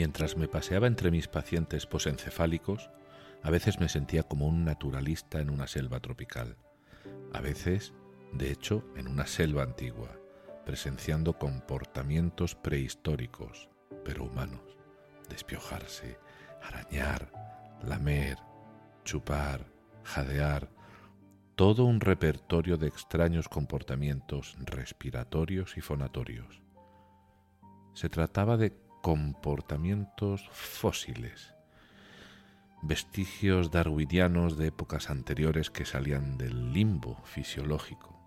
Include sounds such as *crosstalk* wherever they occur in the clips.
Mientras me paseaba entre mis pacientes posencefálicos, a veces me sentía como un naturalista en una selva tropical, a veces, de hecho, en una selva antigua, presenciando comportamientos prehistóricos, pero humanos, despiojarse, arañar, lamer, chupar, jadear, todo un repertorio de extraños comportamientos respiratorios y fonatorios. Se trataba de comportamientos fósiles, vestigios darwinianos de épocas anteriores que salían del limbo fisiológico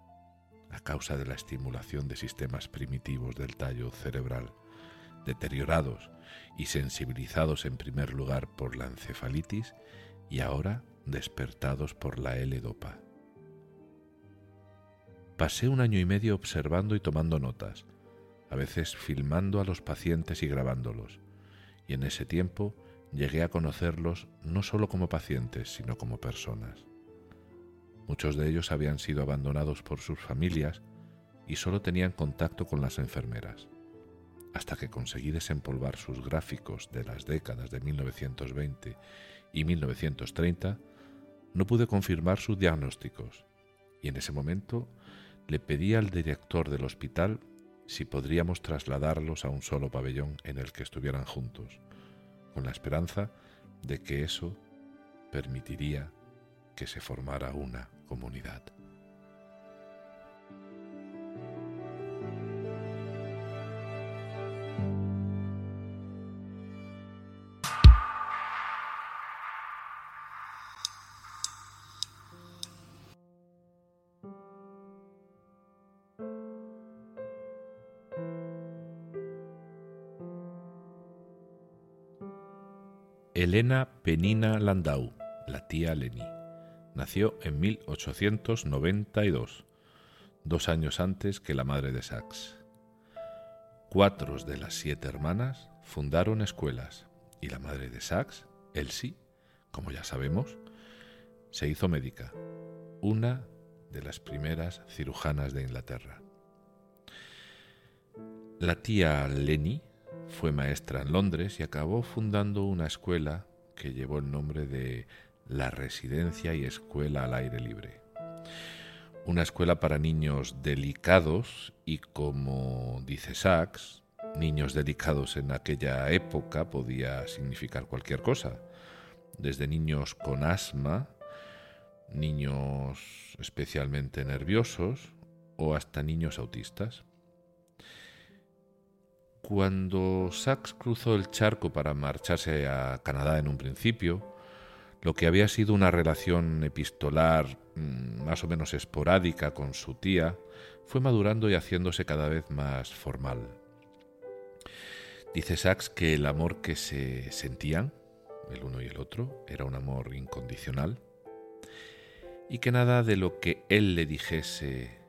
a causa de la estimulación de sistemas primitivos del tallo cerebral, deteriorados y sensibilizados en primer lugar por la encefalitis y ahora despertados por la L-dopa. Pasé un año y medio observando y tomando notas, a veces filmando a los pacientes y grabándolos, y en ese tiempo llegué a conocerlos no solo como pacientes, sino como personas. Muchos de ellos habían sido abandonados por sus familias y solo tenían contacto con las enfermeras. Hasta que conseguí desempolvar sus gráficos de las décadas de 1920 y 1930, no pude confirmar sus diagnósticos y en ese momento le pedí al director del hospital si podríamos trasladarlos a un solo pabellón en el que estuvieran juntos, con la esperanza de que eso permitiría que se formara una comunidad. Elena Penina Landau, la tía Leni, nació en 1892, dos años antes que la madre de Sachs. Cuatro de las siete hermanas fundaron escuelas y la madre de Sachs, Elsie, como ya sabemos, se hizo médica, una de las primeras cirujanas de Inglaterra. La tía Leni fue maestra en Londres y acabó fundando una escuela que llevó el nombre de la Residencia y Escuela al Aire Libre. Una escuela para niños delicados y como dice Sachs, niños delicados en aquella época podía significar cualquier cosa, desde niños con asma, niños especialmente nerviosos o hasta niños autistas. Cuando Sachs cruzó el charco para marcharse a Canadá en un principio, lo que había sido una relación epistolar mm, más o menos esporádica con su tía fue madurando y haciéndose cada vez más formal. Dice Sachs que el amor que se sentían, el uno y el otro, era un amor incondicional y que nada de lo que él le dijese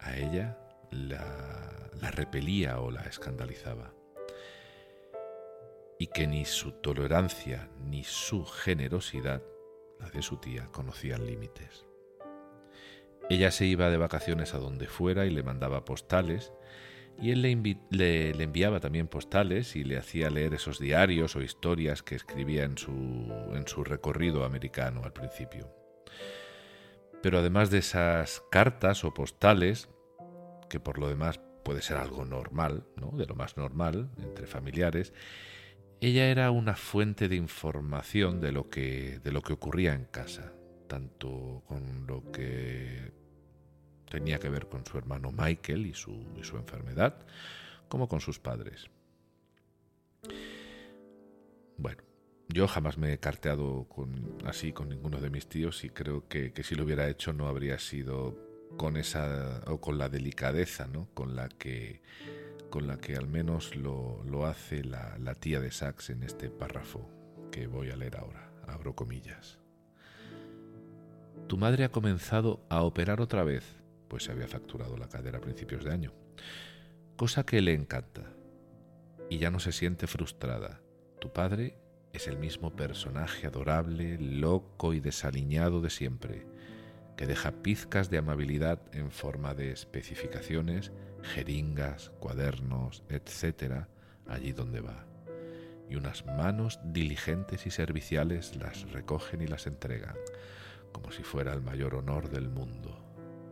a ella la la repelía o la escandalizaba, y que ni su tolerancia ni su generosidad, la de su tía, conocían límites. Ella se iba de vacaciones a donde fuera y le mandaba postales, y él le, enviaba también postales y le hacía leer esos diarios o historias que escribía en su, en su recorrido americano al principio. Pero además de esas cartas o postales, que por lo demás puede ser algo normal, ¿no? de lo más normal entre familiares, ella era una fuente de información de lo que, de lo que ocurría en casa, tanto con lo que tenía que ver con su hermano Michael y su, su enfermedad, como con sus padres. Bueno, yo jamás me he carteado así con ninguno de mis tíos y creo que, si lo hubiera hecho no habría sido con esa o con la delicadeza ¿no? con la que con la que al menos lo, hace la, la tía de Sax en este párrafo que voy a leer ahora. Abro comillas. Tu madre ha comenzado a operar otra vez, pues se había facturado la cadera a principios de año, cosa que le encanta, y ya no se siente frustrada. Tu padre es el mismo personaje adorable, loco y desaliñado de siempre, que deja pizcas de amabilidad en forma de especificaciones, jeringas, cuadernos, etc., allí donde va. Y unas manos diligentes y serviciales las recogen y las entregan, como si fuera el mayor honor del mundo.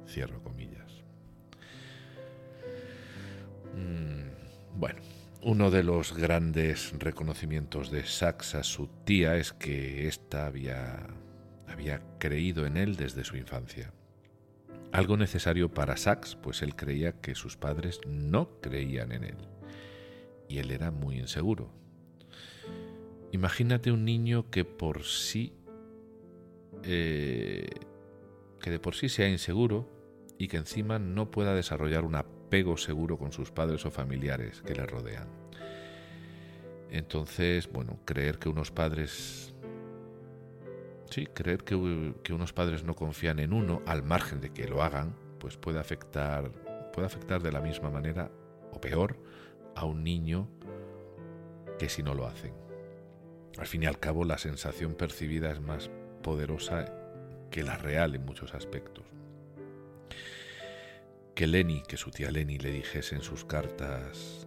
Cierro comillas. Mm, bueno, uno de los grandes reconocimientos de Sax a su tía es que ésta había, había creído en él desde su infancia. Algo necesario para Sax, pues él creía que sus padres no creían en él. Y él era muy inseguro. Imagínate un niño que por sí eh, que de por sí sea inseguro y que encima no pueda desarrollar una apego seguro con sus padres o familiares que le rodean. Entonces, bueno, creer que unos padres... Sí, creer que, unos padres no confían en uno, al margen de que lo hagan, pues puede afectar, puede afectar de la misma manera, o peor, a un niño que si no lo hacen. Al fin y al cabo, la sensación percibida es más poderosa que la real en muchos aspectos que Lenny, que su tía Lenny le dijese en sus cartas,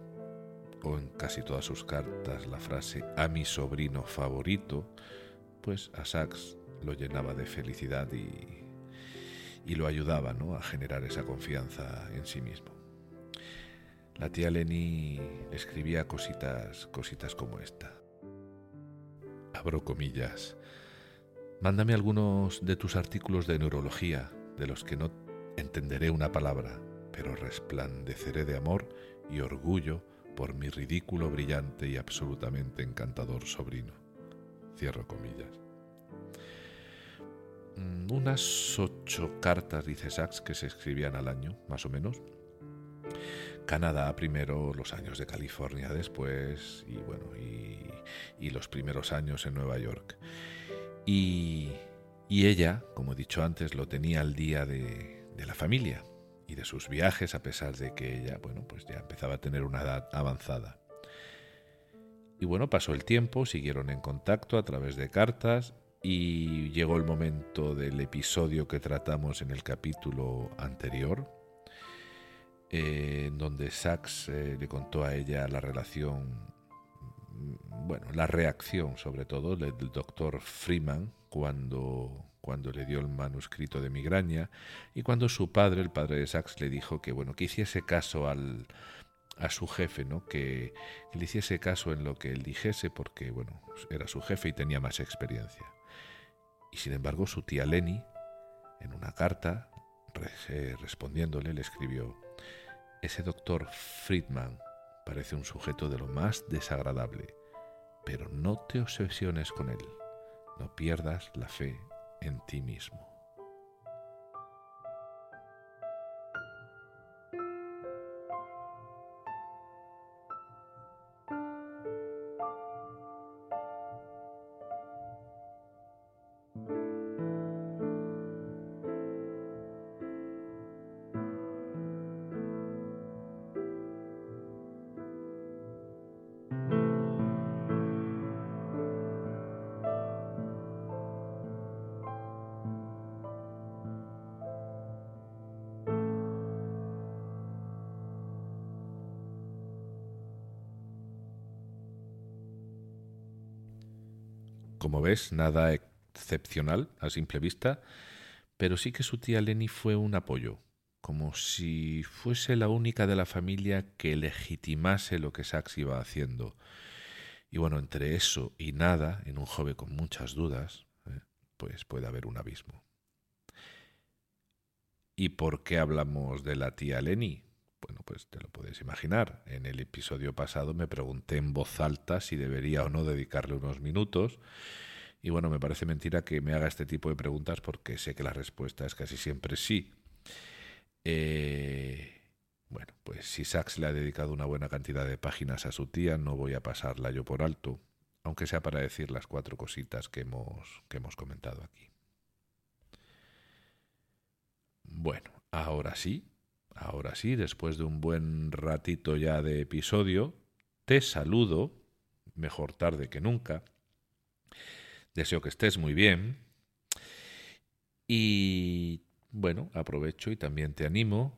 o en casi todas sus cartas, la frase a mi sobrino favorito, pues a Sax lo llenaba de felicidad y, y lo ayudaba ¿no? a generar esa confianza en sí mismo. La tía Lenny escribía cositas, cositas como esta. Abro comillas. Mándame algunos de tus artículos de neurología, de los que no entenderé una palabra, pero resplandeceré de amor y orgullo por mi ridículo, brillante y absolutamente encantador sobrino. Cierro comillas. Mm, unas ocho cartas, dice Sachs, que se escribían al año, más o menos. Canadá primero, los años de California después, y bueno, y, y los primeros años en Nueva York. Y, y ella, como he dicho antes, lo tenía al día de, de la familia y de sus viajes a pesar de que ella, bueno, pues ya empezaba a tener una edad avanzada. Y bueno, pasó el tiempo, siguieron en contacto a través de cartas y llegó el momento del episodio que tratamos en el capítulo anterior, eh, en donde Sachs eh, le contó a ella la relación, bueno, la reacción sobre todo del doctor Freeman cuando cuando le dio el manuscrito de Migraña y cuando su padre, el padre de Sachs, le dijo que bueno, que hiciese caso al, a su jefe, ¿no? Que, le hiciese caso en lo que él dijese porque bueno, era su jefe y tenía más experiencia. Y sin embargo, su tía Lenny, en una carta, respondiéndole, le escribió, ese doctor Friedman parece un sujeto de lo más desagradable, pero no te obsesiones con él, no pierdas la fe en ti mismo. Como ves, nada excepcional a simple vista, pero sí que su tía Lenny fue un apoyo, como si fuese la única de la familia que legitimase lo que Sax iba haciendo. Y bueno, entre eso y nada, en un joven con muchas dudas, eh, pues puede haber un abismo. ¿Y por qué hablamos de la tía Lenny? Bueno, pues te lo puedes imaginar. En el episodio pasado me pregunté en voz alta si debería o no dedicarle unos minutos. Y bueno, me parece mentira que me haga este tipo de preguntas porque sé que la respuesta es casi siempre sí. Eh, bueno, pues si Sachs le ha dedicado una buena cantidad de páginas a su tía, no voy a pasarla yo por alto, aunque sea para decir las cuatro cositas que hemos, que hemos comentado aquí. Bueno, ahora sí, ahora sí, después de un buen ratito ya de episodio, te saludo, mejor tarde que nunca. Deseo que estés muy bien. Y bueno, aprovecho y también te animo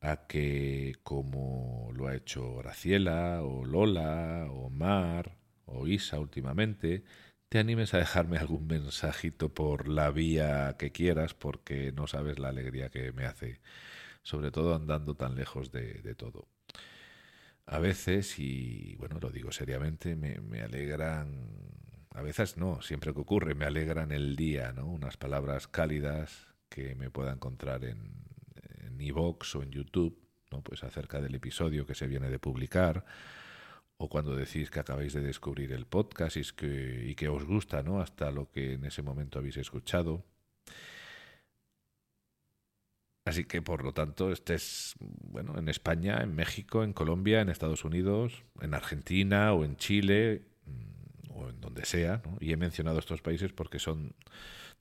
a que, como lo ha hecho Graciela, o Lola, o Mar, o Isa últimamente, te animes a dejarme algún mensajito por la vía que quieras, porque no sabes la alegría que me hace, sobre todo andando tan lejos de, todo. A veces, y bueno, lo digo seriamente, me, alegran, a veces no, siempre que ocurre, me alegran el día, ¿no? Unas palabras cálidas que me pueda encontrar en, en iVoox o en YouTube, ¿no? Pues acerca del episodio que se viene de publicar, o cuando decís que acabáis de descubrir el podcast y, que, y que os gusta, ¿no? Hasta lo que en ese momento habéis escuchado. Así que, por lo tanto, estés, bueno, en España, en México, en Colombia, en Estados Unidos, en Argentina o en Chile, mm, o en donde sea. Y he mencionado estos países porque son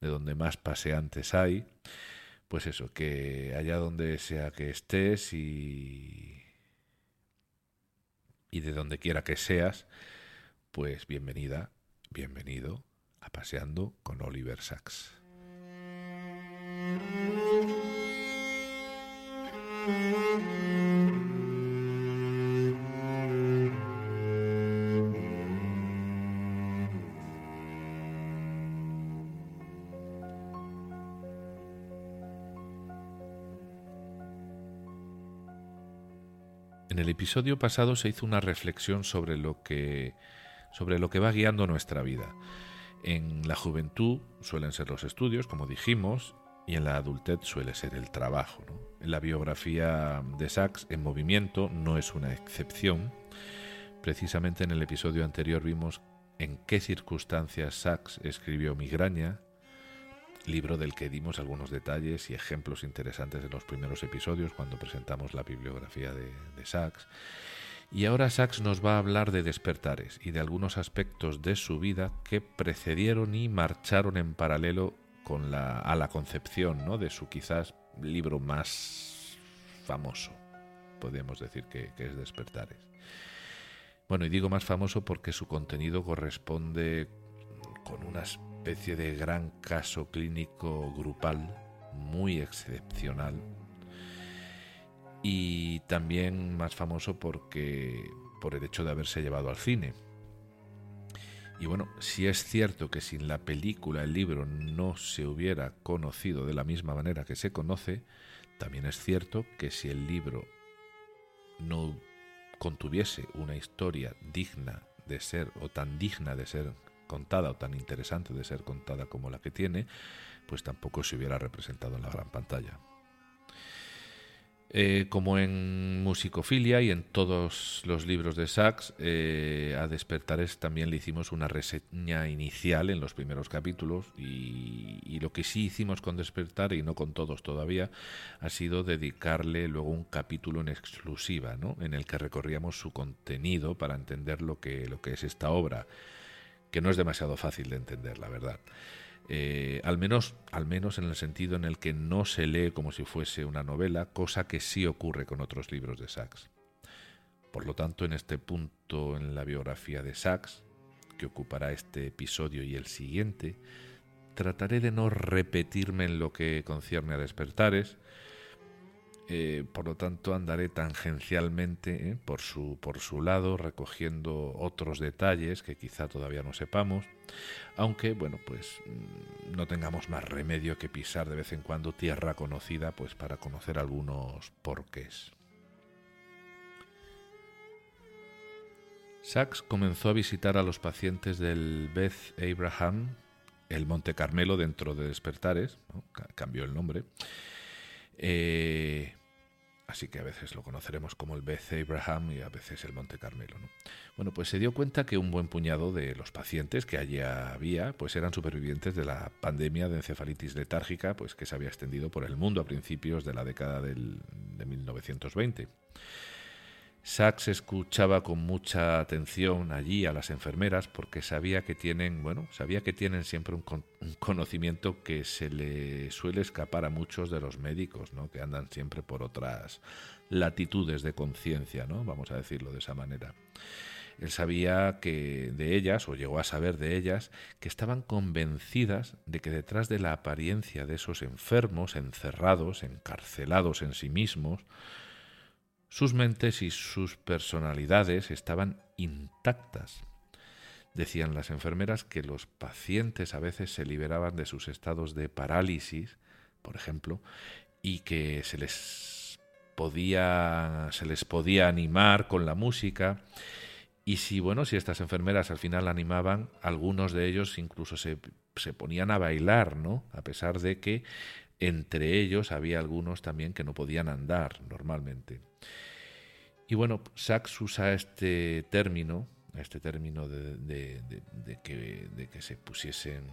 de donde más paseantes hay. Pues eso, que allá donde sea que estés y y de donde quiera que seas, pues bienvenida, bienvenido a Paseando con Oliver Sacks. En el episodio pasado se hizo una reflexión sobre lo que sobre lo que va guiando nuestra vida. En la juventud suelen ser los estudios, como dijimos, y en la adultez suele ser el trabajo. En la biografía de Sachs, En Movimiento, no es una excepción. Precisamente en el episodio anterior vimos en qué circunstancias Sachs escribió Migraña, libro del que dimos algunos detalles y ejemplos interesantes en los primeros episodios cuando presentamos la bibliografía de, Sachs. Y ahora Sachs nos va a hablar de despertares y de algunos aspectos de su vida que precedieron y marcharon en paralelo con la, a la concepción ¿no? de su quizás libro más famoso, podríamos decir que, que es Despertares. Bueno, y digo más famoso porque su contenido corresponde con unas especie de gran caso clínico grupal muy excepcional y también más famoso porque por el hecho de haberse llevado al cine. Y bueno, si es cierto que sin la película el libro no se hubiera conocido de la misma manera que se conoce, también es cierto que si el libro no contuviese una historia digna de ser o tan digna de ser contada o tan interesante de ser contada como la que tiene, pues tampoco se hubiera representado en la gran pantalla. Eh, como en Musicofilia y en todos los libros de Sachs, eh, a Despertares también le hicimos una reseña inicial en los primeros capítulos y, lo que sí hicimos con Despertar y no con todos todavía ha sido dedicarle luego un capítulo en exclusiva, ¿no? en el que recorríamos su contenido para entender lo que, lo que es esta obra que no es demasiado fácil de entender, la verdad. Eh, al, menos, al menos en el sentido en el que no se lee como si fuese una novela, cosa que sí ocurre con otros libros de Sachs. Por lo tanto, en este punto en la biografía de Sachs, que ocupará este episodio y el siguiente, trataré de no repetirme en lo que concierne a despertares, eh, por lo tanto andaré tangencialmente eh, por, su, por su lado, recogiendo otros detalles que quizá todavía no sepamos, aunque bueno, pues mm, no tengamos más remedio que pisar de vez en cuando tierra conocida, pues para conocer algunos porqués. Sachs comenzó a visitar a los pacientes del Beth Abraham, el Monte Carmelo dentro de Despertares, cambió el nombre, Eh, así que a veces lo conoceremos como el Beth Abraham y a veces el Monte Carmelo. Bueno, pues se dio cuenta que un buen puñado de los pacientes que allí había, pues eran supervivientes de la pandemia de encefalitis letárgica, pues que se había extendido por el mundo a principios de la década del, de 1920. Sachs escuchaba con mucha atención allí a las enfermeras porque sabía que tienen, bueno, sabía que tienen siempre un, conocimiento que se le suele escapar a muchos de los médicos, ¿no? Que andan siempre por otras latitudes de conciencia, ¿no? Vamos a decirlo de esa manera. Él sabía que de ellas, o llegó a saber de ellas, que estaban convencidas de que detrás de la apariencia de esos enfermos, encerrados, encarcelados en sí mismos, sus mentes y sus personalidades estaban intactas. Decían las enfermeras que los pacientes a veces se liberaban de sus estados de parálisis, por ejemplo, y que se les podía se les podía animar con la música y si bueno, si estas enfermeras al final animaban, algunos de ellos incluso se, se ponían a bailar, ¿no? A pesar de que entre ellos había algunos también que no podían andar normalmente. Y bueno, Sachs usa este término, este término de, que, se pusiesen,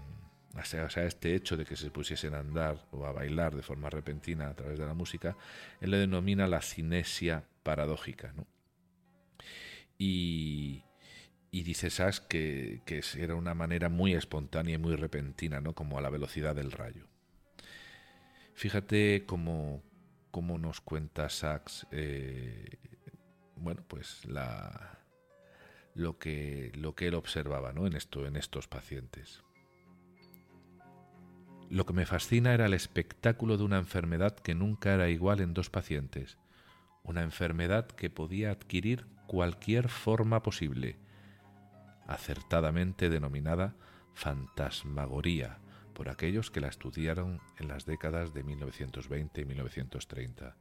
o sea, este hecho de que se pusiesen a andar o a bailar de forma repentina a través de la música, él le denomina la cinesia paradójica. Y, dice Sachs que, era una manera muy espontánea y muy repentina, ¿no? como a la velocidad del rayo. Fíjate cómo, cómo nos cuenta Sachs, eh, bueno, pues la, lo, que, lo que él observaba ¿no? en, esto, en estos pacientes. Lo que me fascina era el espectáculo de una enfermedad que nunca era igual en dos pacientes, una enfermedad que podía adquirir cualquier forma posible, acertadamente denominada fantasmagoría, por aquellos que la estudiaron en las décadas de 1920 y 1930.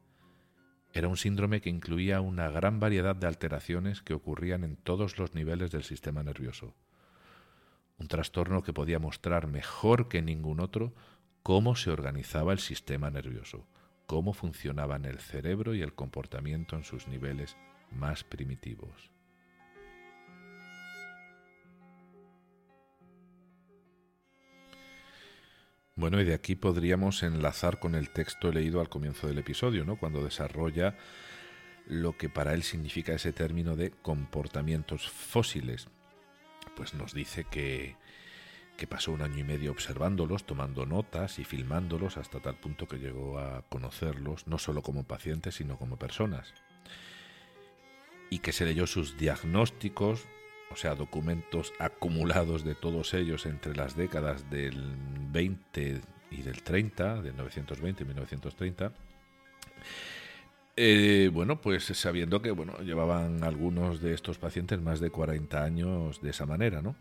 Era un síndrome que incluía una gran variedad de alteraciones que ocurrían en todos los niveles del sistema nervioso. Un trastorno que podía mostrar mejor que ningún otro cómo se organizaba el sistema nervioso, cómo funcionaban el cerebro y el comportamiento en sus niveles más primitivos. Bueno, y de aquí podríamos enlazar con el texto leído al comienzo del episodio, ¿no? Cuando desarrolla lo que para él significa ese término de comportamientos fósiles. Pues nos dice que, que pasó un año y medio observándolos, tomando notas y filmándolos hasta tal punto que llegó a conocerlos no solo como pacientes, sino como personas. Y que se leyó sus diagnósticos, o sea, documentos acumulados de todos ellos entre las décadas del 20 y del 30, del 920 y 1930. Eh, bueno, pues sabiendo que bueno, llevaban algunos de estos pacientes más de 40 años de esa manera, ¿no?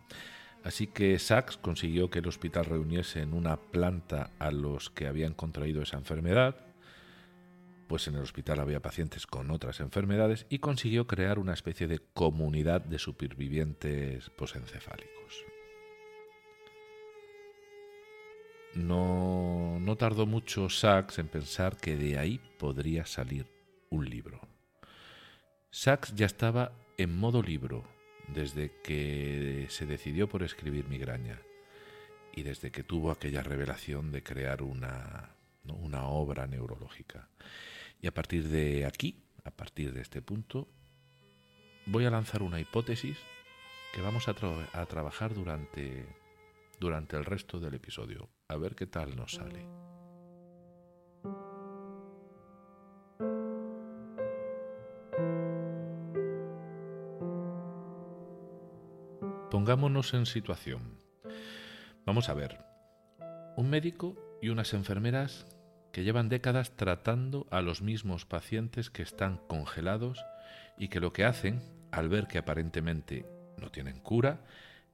Así que Sachs consiguió que el hospital reuniese en una planta a los que habían contraído esa enfermedad, pues en el hospital había pacientes con otras enfermedades y consiguió crear una especie de comunidad de supervivientes posencefálicos. No, no tardó mucho Sachs en pensar que de ahí podría salir un libro. Sachs ya estaba en modo libro desde que se decidió por escribir Migraña y desde que tuvo aquella revelación de crear una, una obra neurológica. Y a partir de aquí, a partir de este punto, voy a lanzar una hipótesis que vamos a, trabajar durante, durante el resto del episodio. A ver qué tal nos sale. Pongámonos en situación. Vamos a ver. Un médico y unas enfermeras que llevan décadas tratando a los mismos pacientes que están congelados y que lo que hacen, al ver que aparentemente no tienen cura,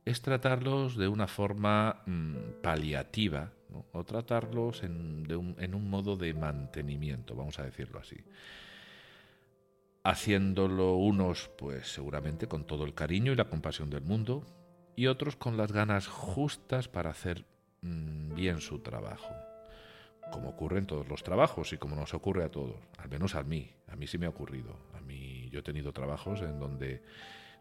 es tratarlos de una forma mm, paliativa o tratarlos en, un, modo de mantenimiento, vamos a decirlo así. Haciéndolo unos pues seguramente con todo el cariño y la compasión del mundo y otros con las ganas justas para hacer mm, bien su trabajo como ocurre en todos los trabajos y como nos ocurre a todos, al menos a mí, a mí sí me ha ocurrido. A mí yo he tenido trabajos en donde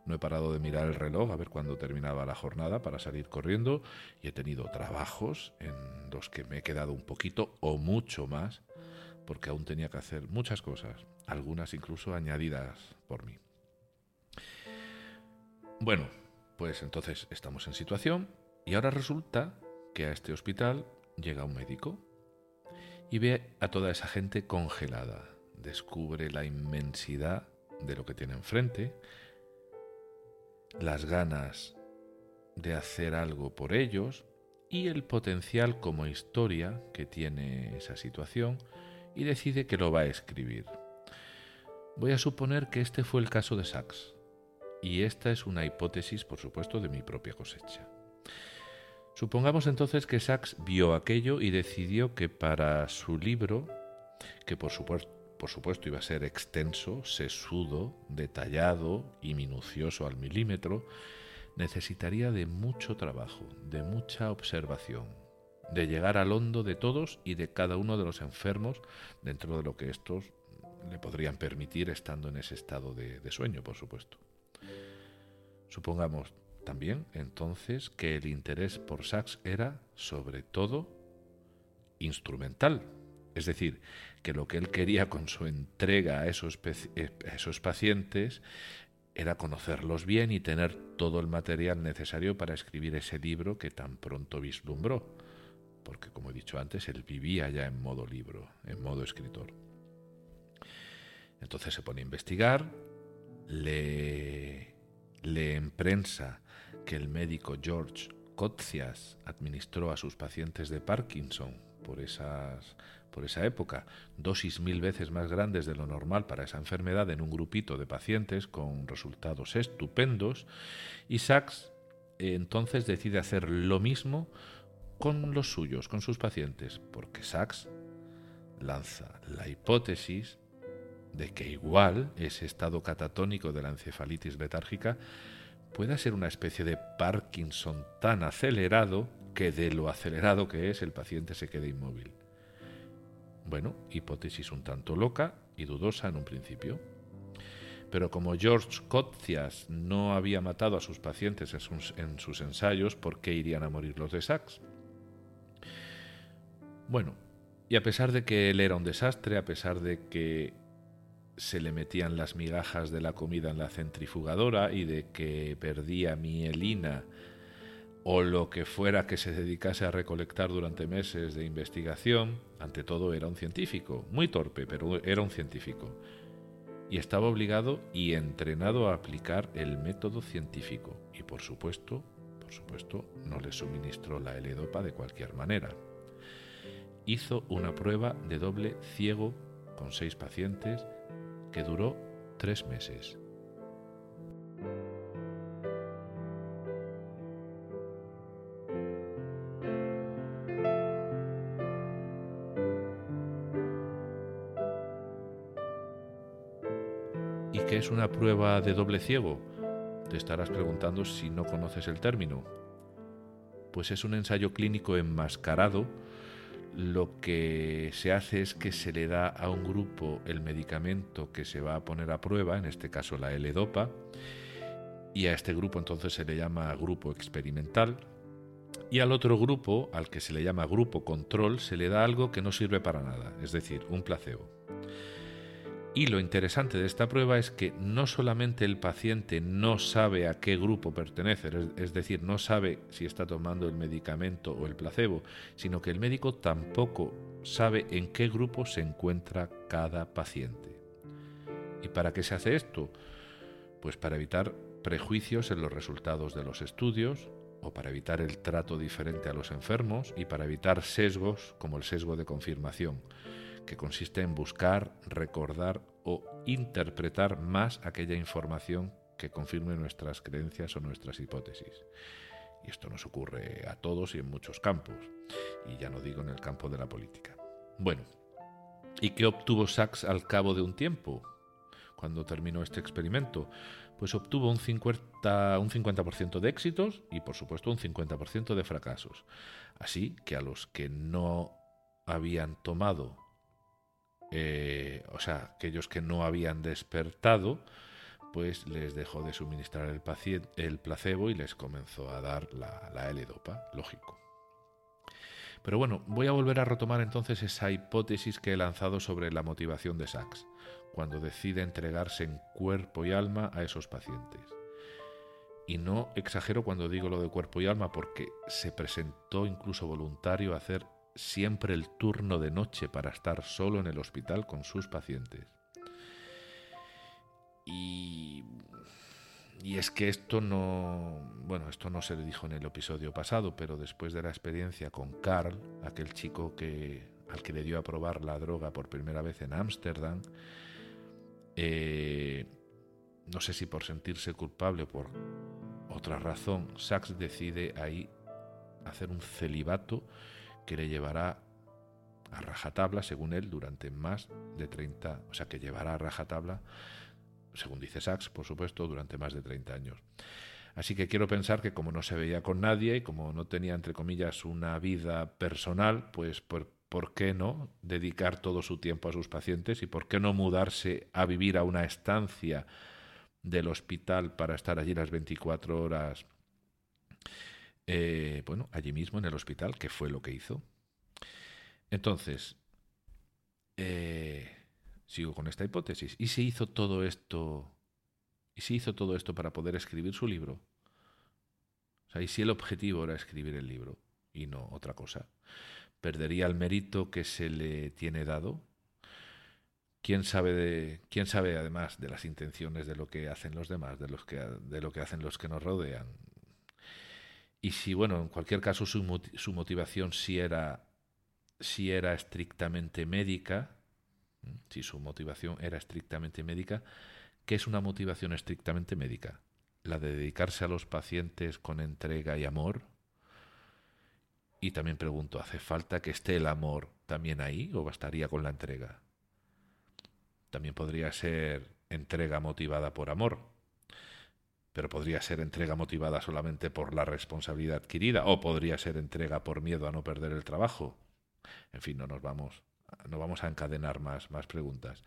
no he parado de mirar el reloj a ver cuándo terminaba la jornada para salir corriendo y he tenido trabajos en los que me he quedado un poquito o mucho más porque aún tenía que hacer muchas cosas, algunas incluso añadidas por mí. Bueno, pues entonces estamos en situación y ahora resulta que a este hospital llega un médico y ve a toda esa gente congelada, descubre la inmensidad de lo que tiene enfrente, las ganas de hacer algo por ellos y el potencial como historia que tiene esa situación y decide que lo va a escribir. Voy a suponer que este fue el caso de Sachs y esta es una hipótesis, por supuesto, de mi propia cosecha. Supongamos entonces que Sachs vio aquello y decidió que para su libro, que por supuesto, iba a ser extenso, sesudo, detallado y minucioso al milímetro, necesitaría de mucho trabajo, de mucha observación, de llegar al hondo de todos y de cada uno de los enfermos dentro de lo que estos le podrían permitir estando en ese estado de sueño, por supuesto. Supongamos también entonces que el interés por Sachs era sobre todo instrumental, es decir, que lo que él quería con su entrega a esos, eh, esos pacientes era conocerlos bien y tener todo el material necesario para escribir ese libro que tan pronto vislumbró, porque como he dicho antes, él vivía ya en modo libro, en modo escritor. Entonces se pone a investigar, le, le en prensa que el médico George Kotzias administró a sus pacientes de Parkinson por, por esa época, dosis mil veces más grandes de lo normal para esa enfermedad en un grupito de pacientes con resultados estupendos, y Sachs eh, entonces decide hacer lo mismo con los suyos, con sus pacientes, porque Sachs lanza la hipótesis de que igual ese estado catatónico de la encefalitis letárgica pueda ser una especie de Parkinson tan acelerado que de lo acelerado que es el paciente se quede inmóvil. Bueno, hipótesis un tanto loca y dudosa en un principio. Pero como George Kotzias no había matado a sus pacientes en sus, ensayos, ¿por qué irían a morir los de Sachs? Bueno, y a pesar de que él era un desastre, a pesar de que se le metían las migajas de la comida en la centrifugadora y de que perdía mielina o lo que fuera que se dedicase a recolectar durante meses de investigación, ante todo era un científico, muy torpe, pero era un científico. Y estaba obligado y entrenado a aplicar el método científico. Y por supuesto, por supuesto, no le suministró la L-Dopa de cualquier manera. Hizo una prueba de doble ciego con seis pacientes que duró tres meses. ¿Y qué es una prueba de doble ciego? Te estarás preguntando si no conoces el término. Pues es un ensayo clínico enmascarado lo que se hace es que se le da a un grupo el medicamento que se va a poner a prueba, en este caso la L-Dopa, y a este grupo entonces se le llama grupo experimental, y al otro grupo, al que se le llama grupo control, se le da algo que no sirve para nada, es decir, un placebo. Y lo interesante de esta prueba es que no solamente el paciente no sabe a qué grupo pertenece, es decir, no sabe si está tomando el medicamento o el placebo, sino que el médico tampoco sabe en qué grupo se encuentra cada paciente. ¿Y para qué se hace esto? Pues para evitar prejuicios en los resultados de los estudios, o para evitar el trato diferente a los enfermos y para evitar sesgos como el sesgo de confirmación que consiste en buscar, recordar o interpretar más aquella información que confirme nuestras creencias o nuestras hipótesis. Y esto nos ocurre a todos y en muchos campos, y ya no digo en el campo de la política. Bueno, ¿y qué obtuvo Sachs al cabo de un tiempo? Cuando terminó este experimento, pues obtuvo un 50%, un 50 de éxitos y por supuesto un 50% de fracasos. Así que a los que no habían tomado, eh, o sea, aquellos que no habían despertado, pues les dejó de suministrar el, placebo y les comenzó a dar la, la L-dopa, lógico. Pero bueno, voy a volver a retomar entonces esa hipótesis que he lanzado sobre la motivación de Sachs, cuando decide entregarse en cuerpo y alma a esos pacientes. Y no exagero cuando digo lo de cuerpo y alma porque se presentó incluso voluntario a hacer siempre el turno de noche para estar solo en el hospital con sus pacientes. Y, y es que esto no, bueno, esto no se le dijo en el episodio pasado, pero después de la experiencia con Carl, aquel chico que, al que le dio a probar la droga por primera vez en Ámsterdam, eh, no sé si por sentirse culpable o por otra razón, Sachs decide ahí hacer un celibato que le llevará a rajatabla, según él, durante más de 30, o sea, que llevará a rajatabla, según dice Sachs, por supuesto, durante más de 30 años. Así que quiero pensar que como no se veía con nadie y como no tenía, entre comillas, una vida personal, pues por, ¿por qué no dedicar todo su tiempo a sus pacientes y por qué no mudarse a vivir a una estancia del hospital para estar allí las 24 horas eh, bueno, allí mismo en el hospital, que fue lo que hizo. Entonces, eh, sigo con esta hipótesis. ¿Y si hizo todo esto? ¿Y si hizo todo esto para poder escribir su libro? O sea, ¿y si el objetivo era escribir el libro y no otra cosa? ¿Perdería el mérito que se le tiene dado? ¿Quién sabe, quién sabe además de las intenciones de lo que hacen los demás, de, los que, de lo que hacen los que nos rodean? Y si, bueno, en cualquier caso su, motivación sí era, si era estrictamente médica, si su motivación era estrictamente médica, ¿qué es una motivación estrictamente médica? La de dedicarse a los pacientes con entrega y amor. Y también pregunto, ¿hace falta que esté el amor también ahí o bastaría con la entrega? También podría ser entrega motivada por amor, pero podría ser entrega motivada solamente por la responsabilidad adquirida o podría ser entrega por miedo a no perder el trabajo. En fin, no nos vamos, no vamos a encadenar más, más preguntas.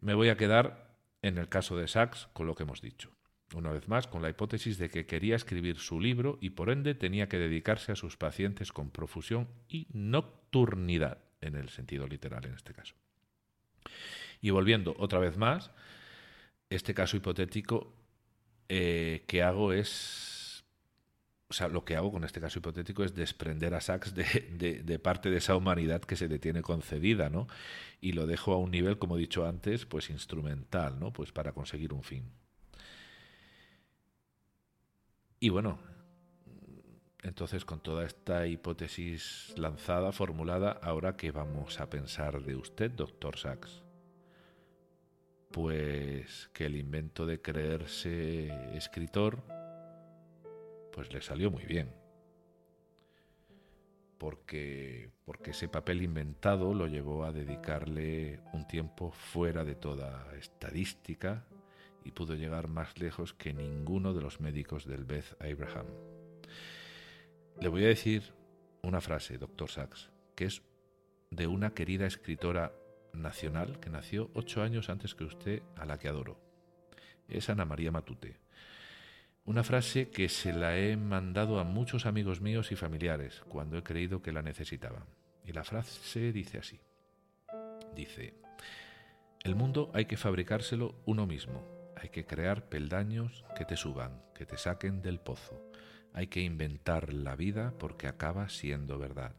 Me voy a quedar en el caso de Sachs con lo que hemos dicho. Una vez más, con la hipótesis de que quería escribir su libro y por ende tenía que dedicarse a sus pacientes con profusión y nocturnidad, en el sentido literal en este caso. Y volviendo otra vez más, este caso hipotético eh, que hago es, o sea, lo que hago con este caso hipotético es desprender a Sachs de, parte de esa humanidad que se le tiene concedida, ¿no? Y lo dejo a un nivel, como he dicho antes, pues instrumental, ¿no? Pues para conseguir un fin. Y bueno, entonces con toda esta hipótesis lanzada, formulada, ahora qué vamos a pensar de usted, doctor Sachs pues que el invento de creerse escritor pues le salió muy bien. Porque, porque ese papel inventado lo llevó a dedicarle un tiempo fuera de toda estadística y pudo llegar más lejos que ninguno de los médicos del Beth Abraham. Le voy a decir una frase, doctor Sachs, que es de una querida escritora nacional que nació ocho años antes que usted, a la que adoro. Es Ana María Matute. Una frase que se la he mandado a muchos amigos míos y familiares cuando he creído que la necesitaban. Y la frase dice así. Dice, el mundo hay que fabricárselo uno mismo. Hay que crear peldaños que te suban, que te saquen del pozo. Hay que inventar la vida porque acaba siendo verdad.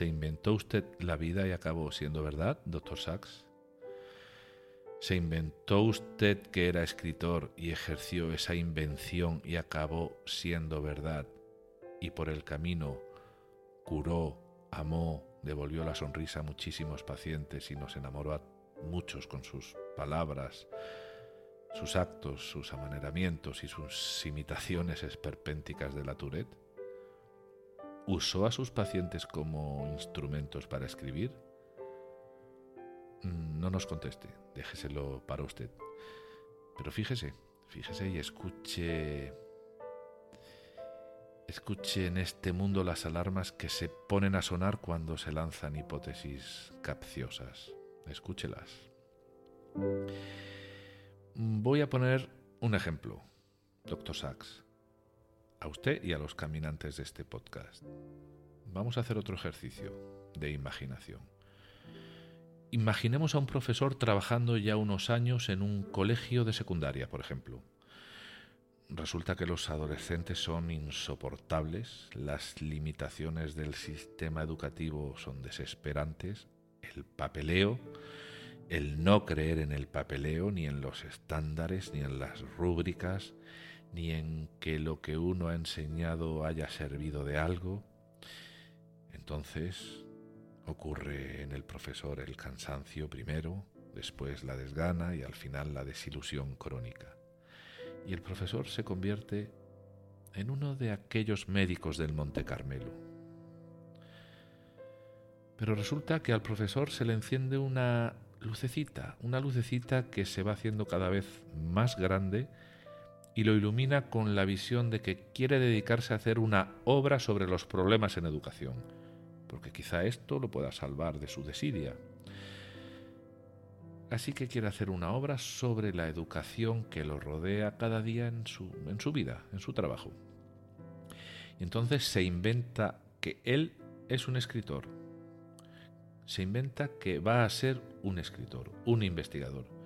¿Se inventó usted la vida y acabó siendo verdad, doctor Sachs? ¿Se inventó usted que era escritor y ejerció esa invención y acabó siendo verdad? Y por el camino curó, amó, devolvió la sonrisa a muchísimos pacientes y nos enamoró a muchos con sus palabras, sus actos, sus amaneramientos y sus imitaciones esperpénticas de la Tourette? ¿Usó a sus pacientes como instrumentos para escribir? mm, no nos conteste, déjeselo para usted. Pero fíjese, fíjese y escuche escuche en este mundo las alarmas que se ponen a sonar cuando se lanzan hipótesis capciosas. Escúchelas. Voy a poner un ejemplo, doctor Sachs, a usted y a los caminantes de este podcast. Vamos a hacer otro ejercicio de imaginación. Imaginemos a un profesor trabajando ya unos años en un colegio de secundaria, por ejemplo. Resulta que los adolescentes son insoportables, las limitaciones del sistema educativo son desesperantes, el papeleo, el no creer en el papeleo, ni en los estándares, ni en las rúbricas, ni en que lo que uno ha enseñado haya servido de algo. Entonces ocurre en el profesor el cansancio primero, después la desgana y al final la desilusión crónica. Y el profesor se convierte en uno de aquellos médicos del Monte Carmelo. Pero resulta que al profesor se le enciende una lucecita, una lucecita que se va haciendo cada vez más grande y lo ilumina con la visión de que quiere dedicarse a hacer una obra sobre los problemas en educación, porque quizá esto lo pueda salvar de su desidia. Así que quiere hacer una obra sobre la educación que lo rodea cada día en su, en su vida, en su trabajo. Y entonces se inventa que él es un escritor, se inventa que va a ser un escritor, un investigador.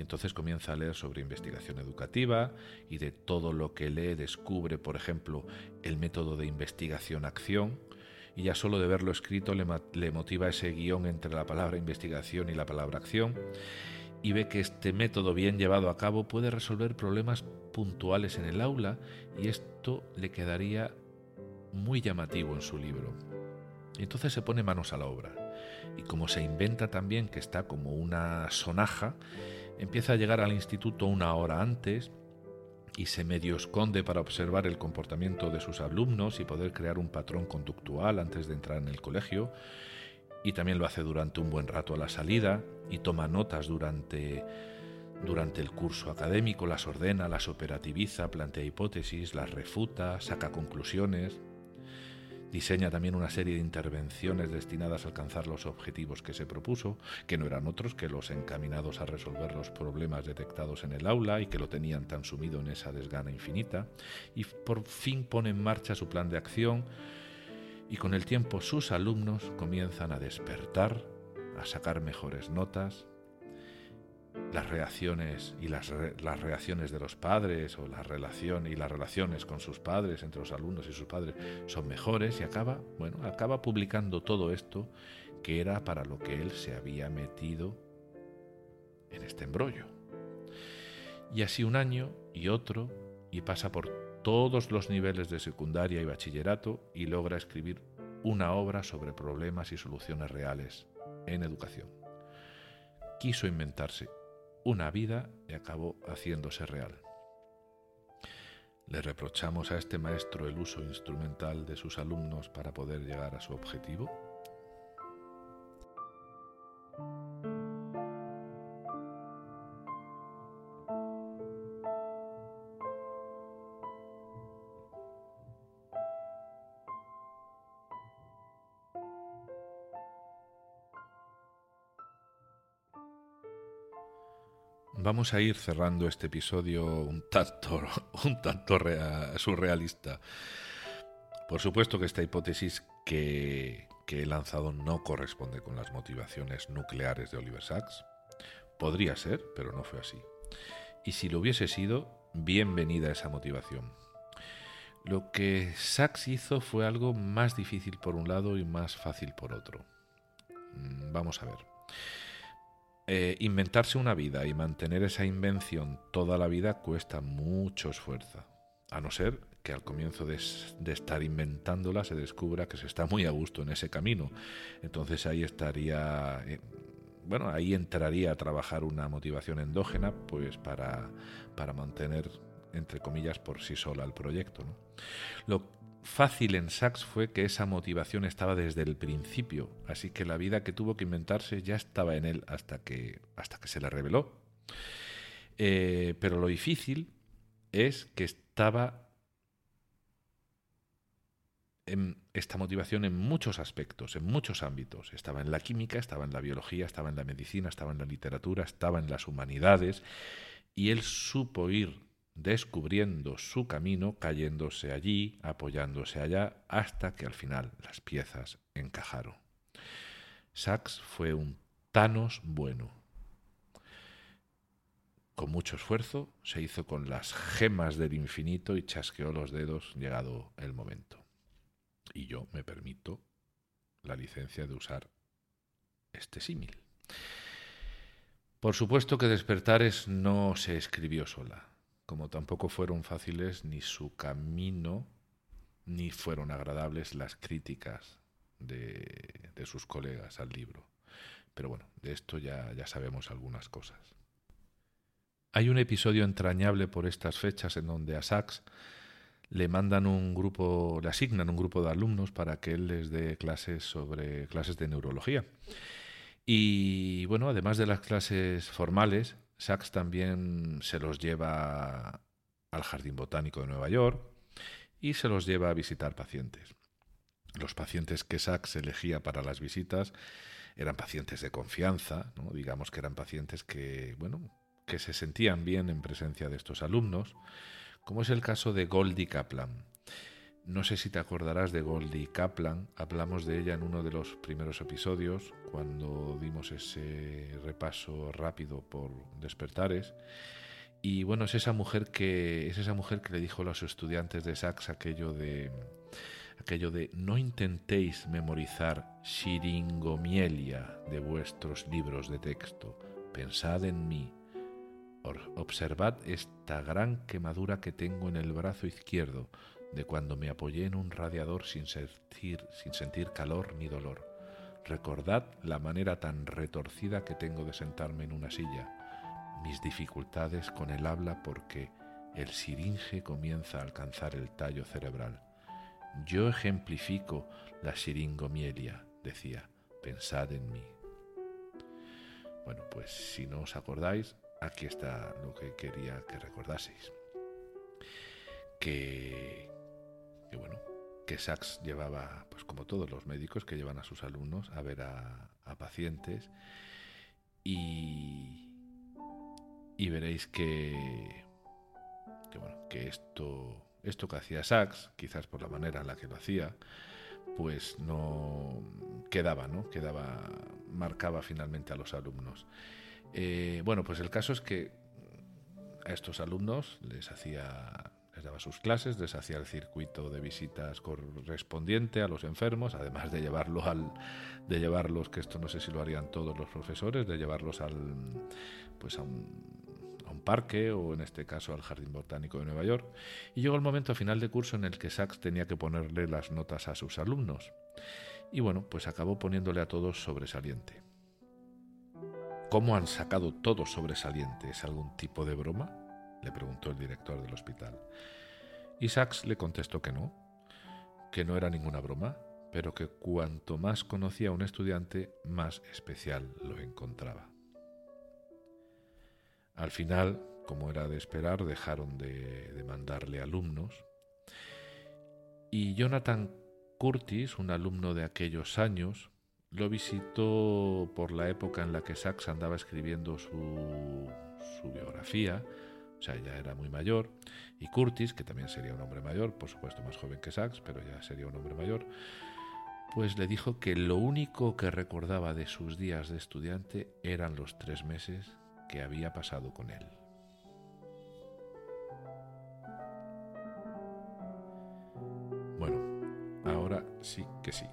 Y entonces comienza a leer sobre investigación educativa y de todo lo que lee descubre, por ejemplo, el método de investigación-acción. Y ya solo de verlo escrito le, motiva ese guion entre la palabra investigación y la palabra acción. Y ve que este método bien llevado a cabo puede resolver problemas puntuales en el aula y esto le quedaría muy llamativo en su libro. Y entonces se pone manos a la obra y como se inventa también que está como una sonaja, empieza a llegar al instituto una hora antes y se medio esconde para observar el comportamiento de sus alumnos y poder crear un patrón conductual antes de entrar en el colegio. Y también lo hace durante un buen rato a la salida y toma notas durante, durante el curso académico, las ordena, las operativiza, plantea hipótesis, las refuta, saca conclusiones. Diseña también una serie de intervenciones destinadas a alcanzar los objetivos que se propuso, que no eran otros que los encaminados a resolver los problemas detectados en el aula y que lo tenían tan sumido en esa desgana infinita, y por fin pone en marcha su plan de acción y con el tiempo sus alumnos comienzan a despertar, a sacar mejores notas, las reacciones y las, las, reacciones de los padres o y las relaciones con sus padres entre los alumnos y sus padres son mejores y acaba bueno acaba publicando todo esto que era para lo que él se había metido en este embrollo. Y así un año y otro y pasa por todos los niveles de secundaria y bachillerato y logra escribir una obra sobre problemas y soluciones reales en educación. Quiso inventarse una vida y acabó haciéndose real. ¿Le reprochamos a este maestro el uso instrumental de sus alumnos para poder llegar a su objetivo? Vamos a ir cerrando este episodio un tanto, *laughs* un tanto surrealista. Por supuesto que esta hipótesis que, he lanzado no corresponde con las motivaciones nucleares de Oliver Sacks. Podría ser, pero no fue así. Y si lo hubiese sido, bienvenida esa motivación. Lo que Sachs hizo fue algo más difícil por un lado y más fácil por otro. Mm, vamos a ver. Eh, inventarse una vida y mantener esa invención toda la vida cuesta mucho esfuerzo, a no ser que al comienzo de, estar inventándola se descubra que se está muy a gusto en ese camino. Entonces ahí estaría, eh, bueno, ahí entraría a trabajar una motivación endógena, pues para, para mantener, entre comillas, por sí sola el proyecto. Lo, fácil en Sachs fue que esa motivación estaba desde el principio, así que la vida que tuvo que inventarse ya estaba en él hasta que, hasta que se le reveló. Eh, pero lo difícil es que estaba en esta motivación en muchos aspectos, en muchos ámbitos. Estaba en la química, estaba en la biología, estaba en la medicina, estaba en la literatura, estaba en las humanidades, y él supo ir descubriendo su camino, cayéndose allí, apoyándose allá, hasta que al final las piezas encajaron. Sachs fue un Thanos bueno. Con mucho esfuerzo se hizo con las gemas del infinito y chasqueó los dedos llegado el momento. Y yo me permito la licencia de usar este símil. Por supuesto que Despertares no se escribió sola como tampoco fueron fáciles ni su camino, ni fueron agradables las críticas de, sus colegas al libro. Pero bueno, de esto ya, ya sabemos algunas cosas. Hay un episodio entrañable por estas fechas en donde a Sachs le mandan un grupo, le asignan un grupo de alumnos para que él les dé clases sobre clases de neurología. Y bueno, además de las clases formales, Sachs también se los lleva al Jardín Botánico de Nueva York y se los lleva a visitar pacientes. Los pacientes que Sachs elegía para las visitas eran pacientes de confianza, digamos que eran pacientes que, bueno, que se sentían bien en presencia de estos alumnos, como es el caso de Goldie Kaplan. No sé si te acordarás de Goldie Kaplan, hablamos de ella en uno de los primeros episodios, cuando dimos ese repaso rápido por despertares. Y bueno, es esa mujer que es esa mujer que le dijo a los estudiantes de Sachs aquello de aquello de no intentéis memorizar shiringomielia de vuestros libros de texto, pensad en mí. Observad esta gran quemadura que tengo en el brazo izquierdo de cuando me apoyé en un radiador sin sentir, sin sentir calor ni dolor. Recordad la manera tan retorcida que tengo de sentarme en una silla, mis dificultades con el habla porque el siringe comienza a alcanzar el tallo cerebral. Yo ejemplifico la siringomielia, decía, pensad en mí. Bueno, pues si no os acordáis, aquí está lo que quería que recordaseis. Que, que bueno, que Sachs llevaba, pues como todos los médicos que llevan a sus alumnos a ver a, pacientes y, y veréis que, que, bueno, que esto, esto que hacía Sachs, quizás por la manera en la que lo hacía, pues no quedaba, ¿no? Quedaba, marcaba finalmente a los alumnos. Eh, bueno, pues el caso es que a estos alumnos les hacía daba sus clases, les hacía el circuito de visitas correspondiente a los enfermos, además de llevarlo al, de llevarlos, que esto no sé si lo harían todos los profesores, de llevarlos al, pues a un, a un parque o en este caso al Jardín Botánico de Nueva York. Y llegó el momento a final de curso en el que Sachs tenía que ponerle las notas a sus alumnos. Y bueno, pues acabó poniéndole a todos sobresaliente. ¿Cómo han sacado todos sobresaliente? ¿Es algún tipo de broma? Le preguntó el director del hospital. Y Sachs le contestó que no, que no era ninguna broma, pero que cuanto más conocía a un estudiante, más especial lo encontraba. Al final, como era de esperar, dejaron de, de mandarle alumnos y Jonathan Curtis, un alumno de aquellos años, lo visitó por la época en la que Sachs andaba escribiendo su, su biografía o sea, ya era muy mayor, y Curtis, que también sería un hombre mayor, por supuesto más joven que Sachs, pero ya sería un hombre mayor, pues le dijo que lo único que recordaba de sus días de estudiante eran los tres meses que había pasado con él. Bueno, ahora sí que sí.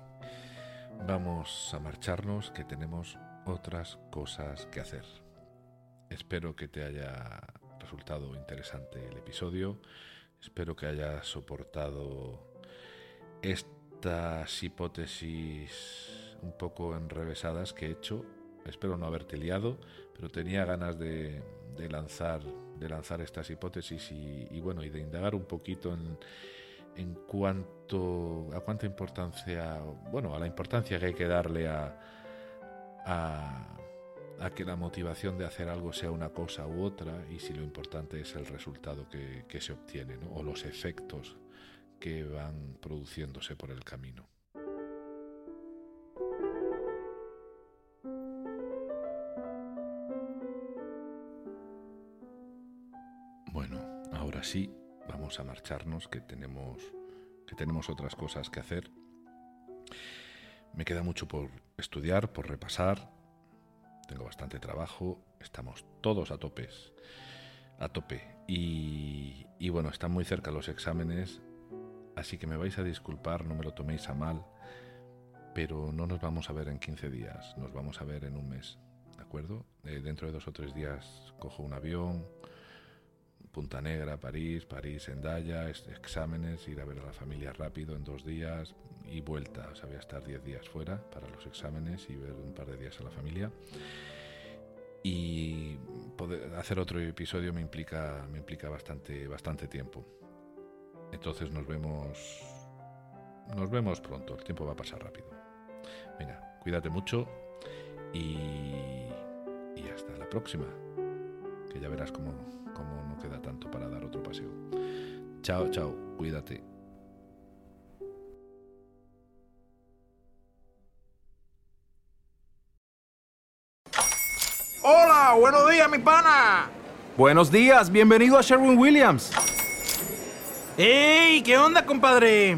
Vamos a marcharnos que tenemos otras cosas que hacer. Espero que te haya resultado interesante el episodio. Espero que haya soportado estas hipótesis un poco enrevesadas que he hecho. Espero no haberte liado, pero tenía ganas de, lanzar, de lanzar estas hipótesis y, bueno, y de indagar un poquito en, en cuanto a cuánta importancia, bueno, a la importancia que hay que darle a, a, que la motivación de hacer algo sea una cosa u otra y si lo importante es el resultado que, que se obtiene o los efectos que van produciéndose por el camino. Bueno, ahora sí, vamos a marcharnos, que tenemos, que tenemos otras cosas que hacer. Me queda mucho por estudiar, por repasar. Tengo bastante trabajo. Estamos todos a topes. A tope. Y, y bueno, están muy cerca los exámenes. Así que me vais a disculpar, no me lo toméis a mal. Pero no nos vamos a ver en 15 días. Nos vamos a ver en un mes. ¿De acuerdo? Eh, dentro de dos o tres días cojo un avión Punta Negra, París, París, Endaya, exámenes, ir a ver a la familia rápido en dos días y vuelta. O sea, voy a estar diez días fuera para los exámenes y ver un par de días a la familia. Y poder hacer otro episodio me implica, me implica bastante, bastante tiempo. Entonces nos vemos, nos vemos pronto. El tiempo va a pasar rápido. Venga, cuídate mucho y, y hasta la próxima. Que ya verás cómo como no queda tanto para dar otro paseo. Chao, chao, cuídate. Hola, buenos días, mi pana. Buenos días, bienvenido a Sherwin Williams. ¡Ey! ¿Qué onda, compadre?